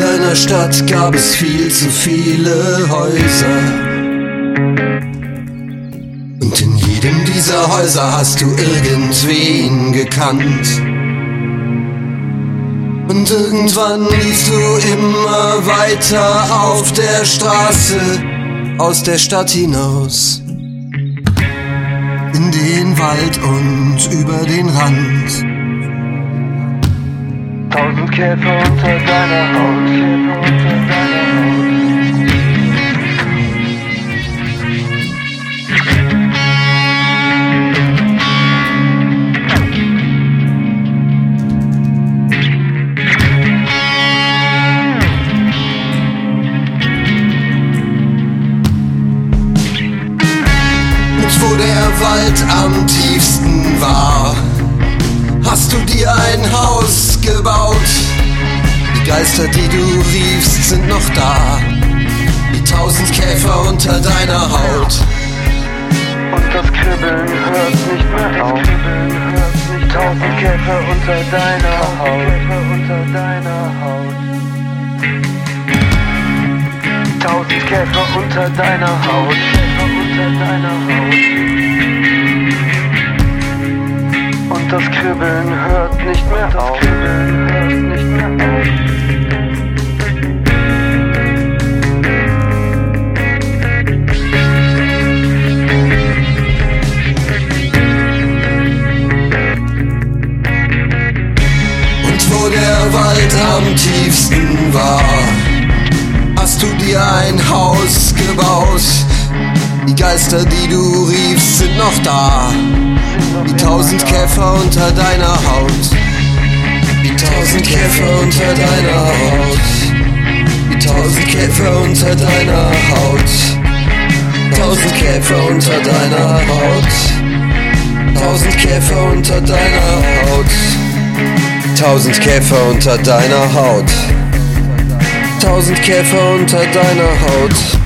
deiner Stadt gab es viel zu viele Häuser. Und in jedem dieser Häuser hast du irgendwen gekannt. Und irgendwann liefst du immer weiter auf der Straße aus der Stadt hinaus. In den Wald und über den Rand. Tausend Käfer unter deiner Haut. Und wo der Wald am tiefsten hast du dir ein Haus gebaut. Die Geister, die du riefst, sind noch da. Die tausend Käfer unter deiner Haut. Und das Kribbeln hört nicht mehr auf. Tausend Käfer unter deiner Haut. unter deiner Haut. Tausend Käfer unter deiner Haut. Käfer unter deiner Haut. Das Kribbeln hört nicht mehr auf. Wo der Wald am tiefsten war, hast du dir ein Haus gebaut. Die Geister, die du riefst, sind noch da. Die tausend Käfer unter deiner Haut. Die tausend Käfer unter deiner Haut. Die tausend Käfer unter deiner Haut. Tausend Käfer unter deiner Haut. Tausend Käfer unter deiner Haut. Tausend Käfer unter deiner Haut. Tausend Käfer unter deiner Haut.